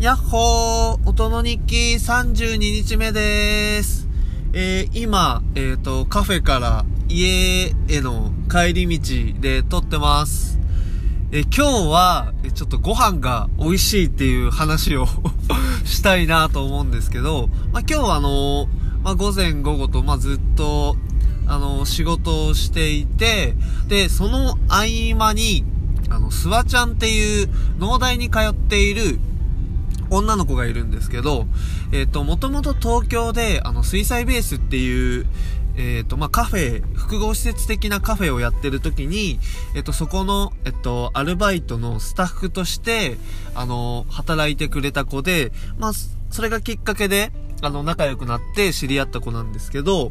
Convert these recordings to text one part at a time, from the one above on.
やっほー音の日記32日目でーす。えー、今、えっ、ー、と、カフェから家への帰り道で撮ってます。えー、今日は、ちょっとご飯が美味しいっていう話を したいなと思うんですけど、まあ、今日はあのー、まあ、午前午後と、まあ、ずっと、あの仕事をしていて、で、その合間に、あの、スワちゃんっていう農大に通っている女の子がいるんですけど、えっ、ー、と、もともと東京で、あの、水彩ベースっていう、えっ、ー、と、まあ、カフェ、複合施設的なカフェをやってる時に、えっ、ー、と、そこの、えっと、アルバイトのスタッフとして、あの、働いてくれた子で、まあ、それがきっかけで、あの、仲良くなって知り合った子なんですけど、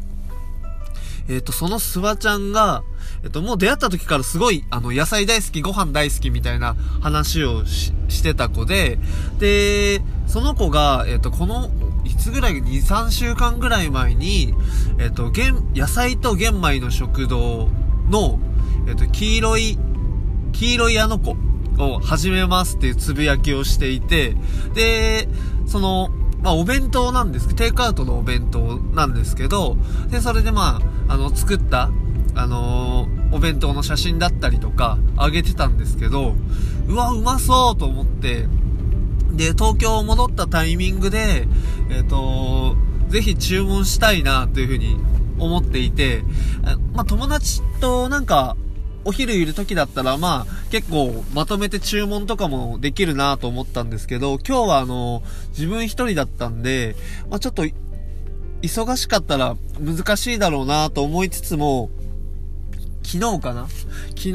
えっ、ー、と、そのスワちゃんが、えっ、ー、と、もう出会った時からすごい、あの、野菜大好き、ご飯大好きみたいな話をしてた子で、で、その子が、えっ、ー、と、この、いつぐらい、2、3週間ぐらい前に、えっ、と、玄、野菜と玄米の食堂の、えっ、と、黄色い、黄色いあの子を始めますっていうつぶやきをしていて、で、その、まあ、お弁当なんですけど、テイクアウトのお弁当なんですけど、で、それでまあ、あの、作った、あのー、お弁当の写真だったりとか、あげてたんですけど、うわ、うまそうと思って、で、東京戻ったタイミングで、えっ、ー、と、ぜひ注文したいな、というふうに思っていて、まあ、友達となんか、お昼いる時だったら、まあ、結構まとめて注文とかもできるなと思ったんですけど、今日はあの、自分一人だったんで、まあちょっと、忙しかったら難しいだろうなと思いつつも、昨日かな？昨日、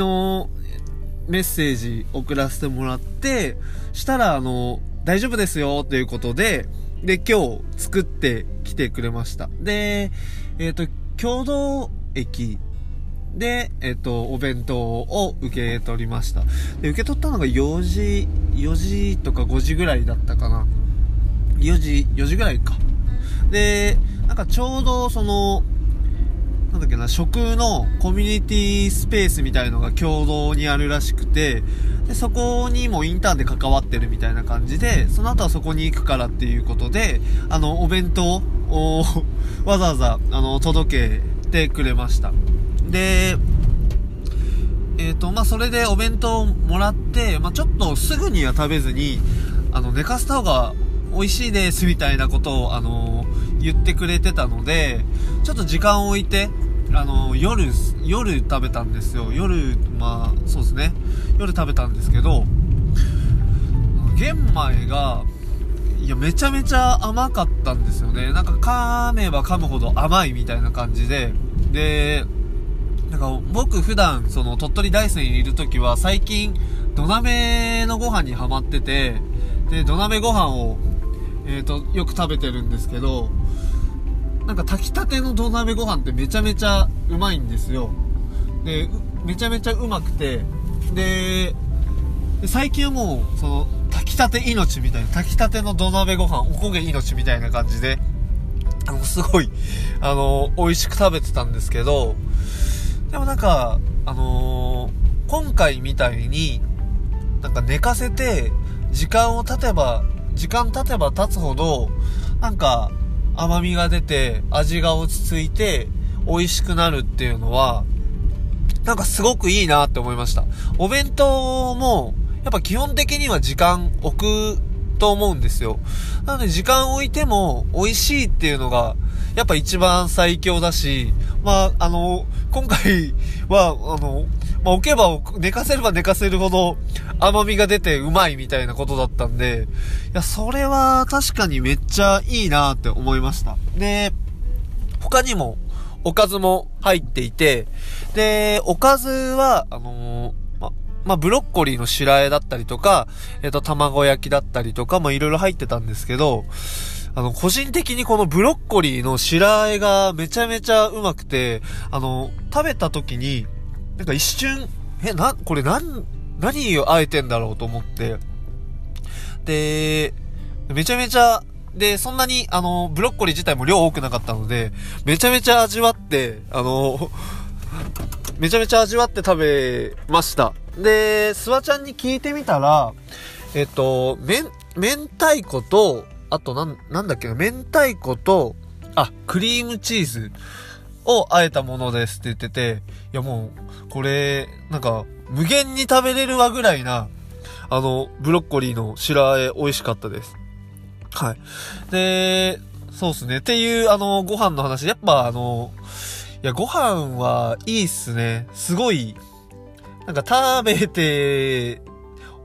メッセージ送らせてもらって、したらあの、大丈夫ですよということで、で、今日作ってきてくれました。で、えっ、ー、と、共同駅で、えっと、お弁当を受け取りました。で、受け取ったのが4時、4時とか5時ぐらいだったかな。4時、4時ぐらいか。で、なんかちょうどその、なんだっけな、食のコミュニティスペースみたいのが共同にあるらしくて、で、そこにもインターンで関わってるみたいな感じで、その後はそこに行くからっていうことで、あの、お弁当を わざわざ、あの、届けてくれました。で、えっ、ー、と、まあ、それでお弁当をもらって、まあ、ちょっとすぐには食べずに、あの、寝かせた方が美味しいですみたいなことを、あの言ってくれてたので、ちょっと時間を置いて、あの夜、夜食べたんですよ。夜、まあ、そうですね。夜食べたんですけど、玄米が、いや、めちゃめちゃ甘かったんですよね。なんか噛めば噛むほど甘いみたいな感じで、で、なんか僕普段その鳥取大山にいる時は最近土鍋のご飯にハマってて、で、土鍋ご飯を、えっ、と、よく食べてるんですけど、なんか炊きたての土鍋ご飯ってめちゃめちゃうまいんですよ。で、めちゃめちゃうまくて、で、最近はもう、その、炊きたて命みたいな、炊きたての土鍋ご飯、おこげ命みたいな感じで、あの、すごい、あの、美味しく食べてたんですけど、でもなんか、あのー、今回みたいに、なんか寝かせて、時間を経てば、時間経てば経つほど、なんか甘みが出て、味が落ち着いて、美味しくなるっていうのは、なんかすごくいいなって思いました。お弁当も、やっぱ基本的には時間置くと思うんですよ。なので時間置いても美味しいっていうのが、やっぱ一番最強だし、まあ、あの、今回は、あの、まあ、置けば寝かせれば寝かせるほど甘みが出てうまいみたいなことだったんで、いや、それは確かにめっちゃいいなって思いました。で、他にも、おかずも入っていて、で、おかずは、あの、ま、まあ、ブロッコリーの白和えだったりとか、えっ、と、卵焼きだったりとか、まいろいろ入ってたんですけど、あの、個人的にこのブロッコリーの白和えがめちゃめちゃうまくて、あの、食べた時に、なんか一瞬、え、な、これなん、何をあえてんだろうと思って、で、めちゃめちゃ、で、そんなに、あの、ブロッコリー自体も量多くなかったので、めちゃめちゃ味わって、あの、めちゃめちゃ味わって食べました。で、スワちゃんに聞いてみたら、えっと、めん、明太子と、あとなん、なんだっけ、明太子と、あ、クリームチーズを和えたものですって言ってて、いやもう、これ、なんか、無限に食べれるわぐらいな、あの、ブロッコリーの白和え美味しかったです。はい。で、そうっすね。っていう、あの、ご飯の話。やっぱ、あの、いや、ご飯はいいっすね。すごい、なんか食べて、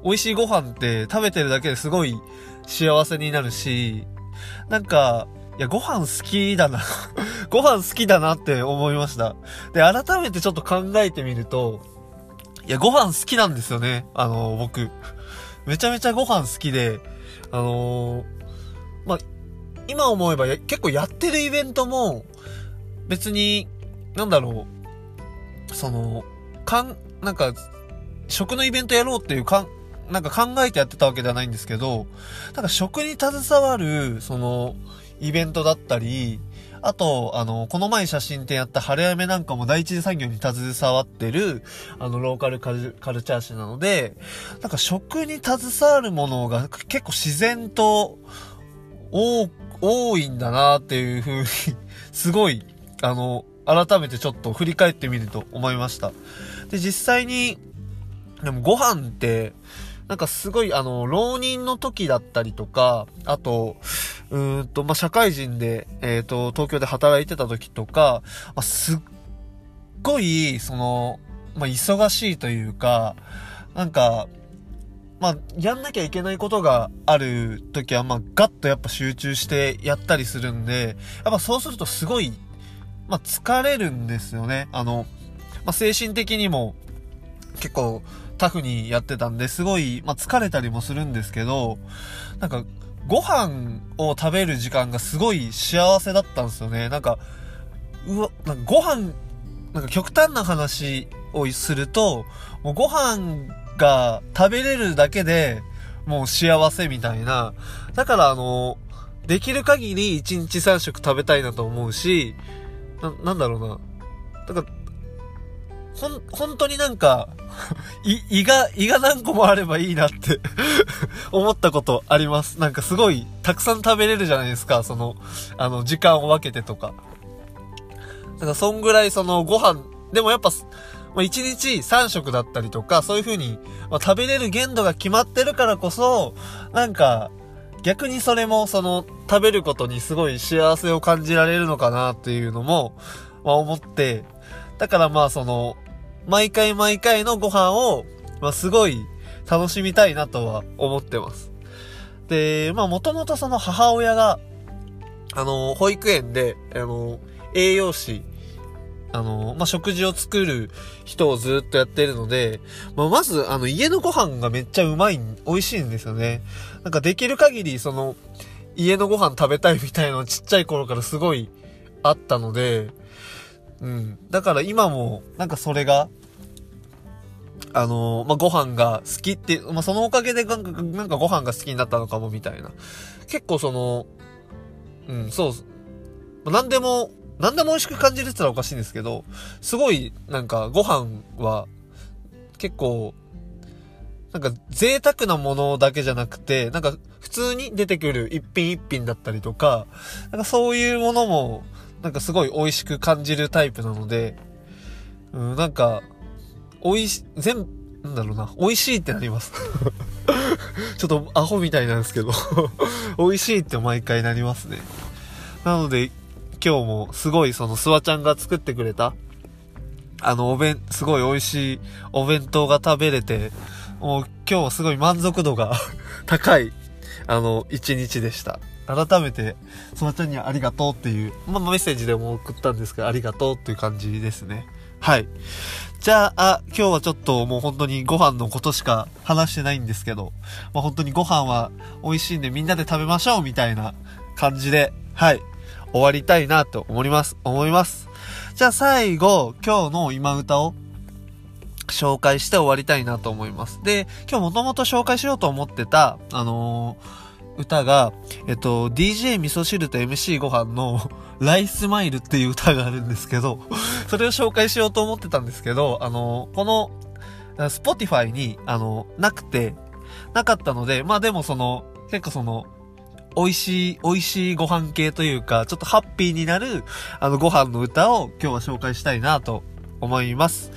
美味しいご飯って食べてるだけですごい幸せになるし、なんか、いや、ご飯好きだな ご飯好きだなって思いました。で、改めてちょっと考えてみると、いや、ご飯好きなんですよね。あの、僕。めちゃめちゃご飯好きで、あのー、まあ、今思えば結構やってるイベントも、別に、なんだろう、その、かん、なんか、食のイベントやろうっていうかん、なんか考えてやってたわけではないんですけど、なんか食に携わる、その、イベントだったり、あと、あの、この前写真展やった晴れ雨なんかも第一次産業に携わってる、あの、ローカルカルチャー誌なので、なんか食に携わるものが結構自然と、多、多いんだなっていう風にすごい、あの、改めてちょっと振り返ってみると思いました。で、実際に、でもご飯って、なんかすごい、あの、浪人の時だったりとか、あと、うんと、まあ、社会人で、えっ、ー、と、東京で働いてた時とか、あ、すっごい、その、まあ、忙しいというか、なんか、まあ、やんなきゃいけないことがある時は、まあ、ガッとやっぱ集中してやったりするんで、やっぱそうするとすごい、まあ、疲れるんですよね。あの、まあ、精神的にも結構タフにやってたんで、すごい、まあ、疲れたりもするんですけど、なんか、ご飯を食べる時間がすごい幸せだったんですよね。なんか、うわ、なんかご飯、なんか極端な話をすると、もうご飯が食べれるだけでもう幸せみたいな。だからあの、できる限り1日3食食べたいなと思うし、な、なんだろうな。だから、ほん、本当になんか、胃、胃が、胃が何個もあればいいなって 思ったことあります。なんかすごい、たくさん食べれるじゃないですか、その、あの、時間を分けてとか。なんかそんぐらいそのご飯、でもやっぱ、まあ、1日3食だったりとか、そういう風に、まあ、食べれる限度が決まってるからこそ、なんか、逆にそれもその、食べることにすごい幸せを感じられるのかなっていうのも、まあ思って、だからまあその、毎回毎回のご飯を、まあ、すごい楽しみたいなとは思ってます。で、まあ、もともとその母親が、あの、保育園で、あの、栄養士、あの、まあ、食事を作る人をずっとやってるので、まあ、まず、あの、家のご飯がめっちゃうまい、美味しいんですよね。なんかできる限り、その、家のご飯食べたいみたいなのちっちゃい頃からすごいあったので、うん。だから今も、なんかそれが、あのー、まあ、ご飯が好きって、まあ、そのおかげでなんか、なんかご飯が好きになったのかもみたいな。結構その、うん、そう。何でも、何でも美味しく感じるって言ったらおかしいんですけど、すごい、なんかご飯は、結構、なんか贅沢なものだけじゃなくて、なんか普通に出てくる一品一品だったりとか、なんかそういうものも、なんかすごい美味しく感じるタイプなので、うん、なんか、美味し、全、なんだろうな、美味しいってなります。ちょっとアホみたいなんですけど 美味しいって毎回なりますね。なので、今日もすごいそのスワちゃんが作ってくれた、あのお弁、すごい美味しいお弁当が食べれて、もう今日はすごい満足度が 高い、あの、一日でした。改めて、スワちゃんにはありがとうっていう、まあ、メッセージでも送ったんですけど、ありがとうっていう感じですね。はい。じゃあ、今日はちょっともう本当にご飯のことしか話してないんですけど、まあ、本当にご飯は美味しいんでみんなで食べましょうみたいな感じで、はい。終わりたいなと思います。思います。じゃあ最後、今日の今歌を紹介して終わりたいなと思います。で、今日もともと紹介しようと思ってた、あのー歌が、えっと、DJ 味噌汁と MC ご飯のライスマイルっていう歌があるんですけど、それを紹介しようと思ってたんですけど、あの、この、Spotify に、あの、なくて、なかったので、まあでもその、結構その、美味しい、美味しいご飯系というか、ちょっとハッピーになる、あの、ご飯の歌を今日は紹介したいなと思います。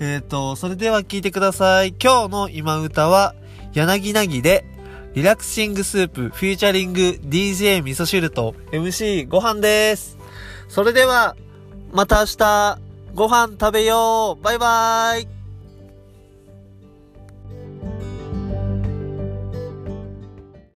えっ、ー、と、それでは聞いてください。今日の今歌は、やなぎなぎで、 Relaxing Soup、featuring、DJ みそしると、MC ごはんです。それでは、また明日、ご飯食べようバイバーイ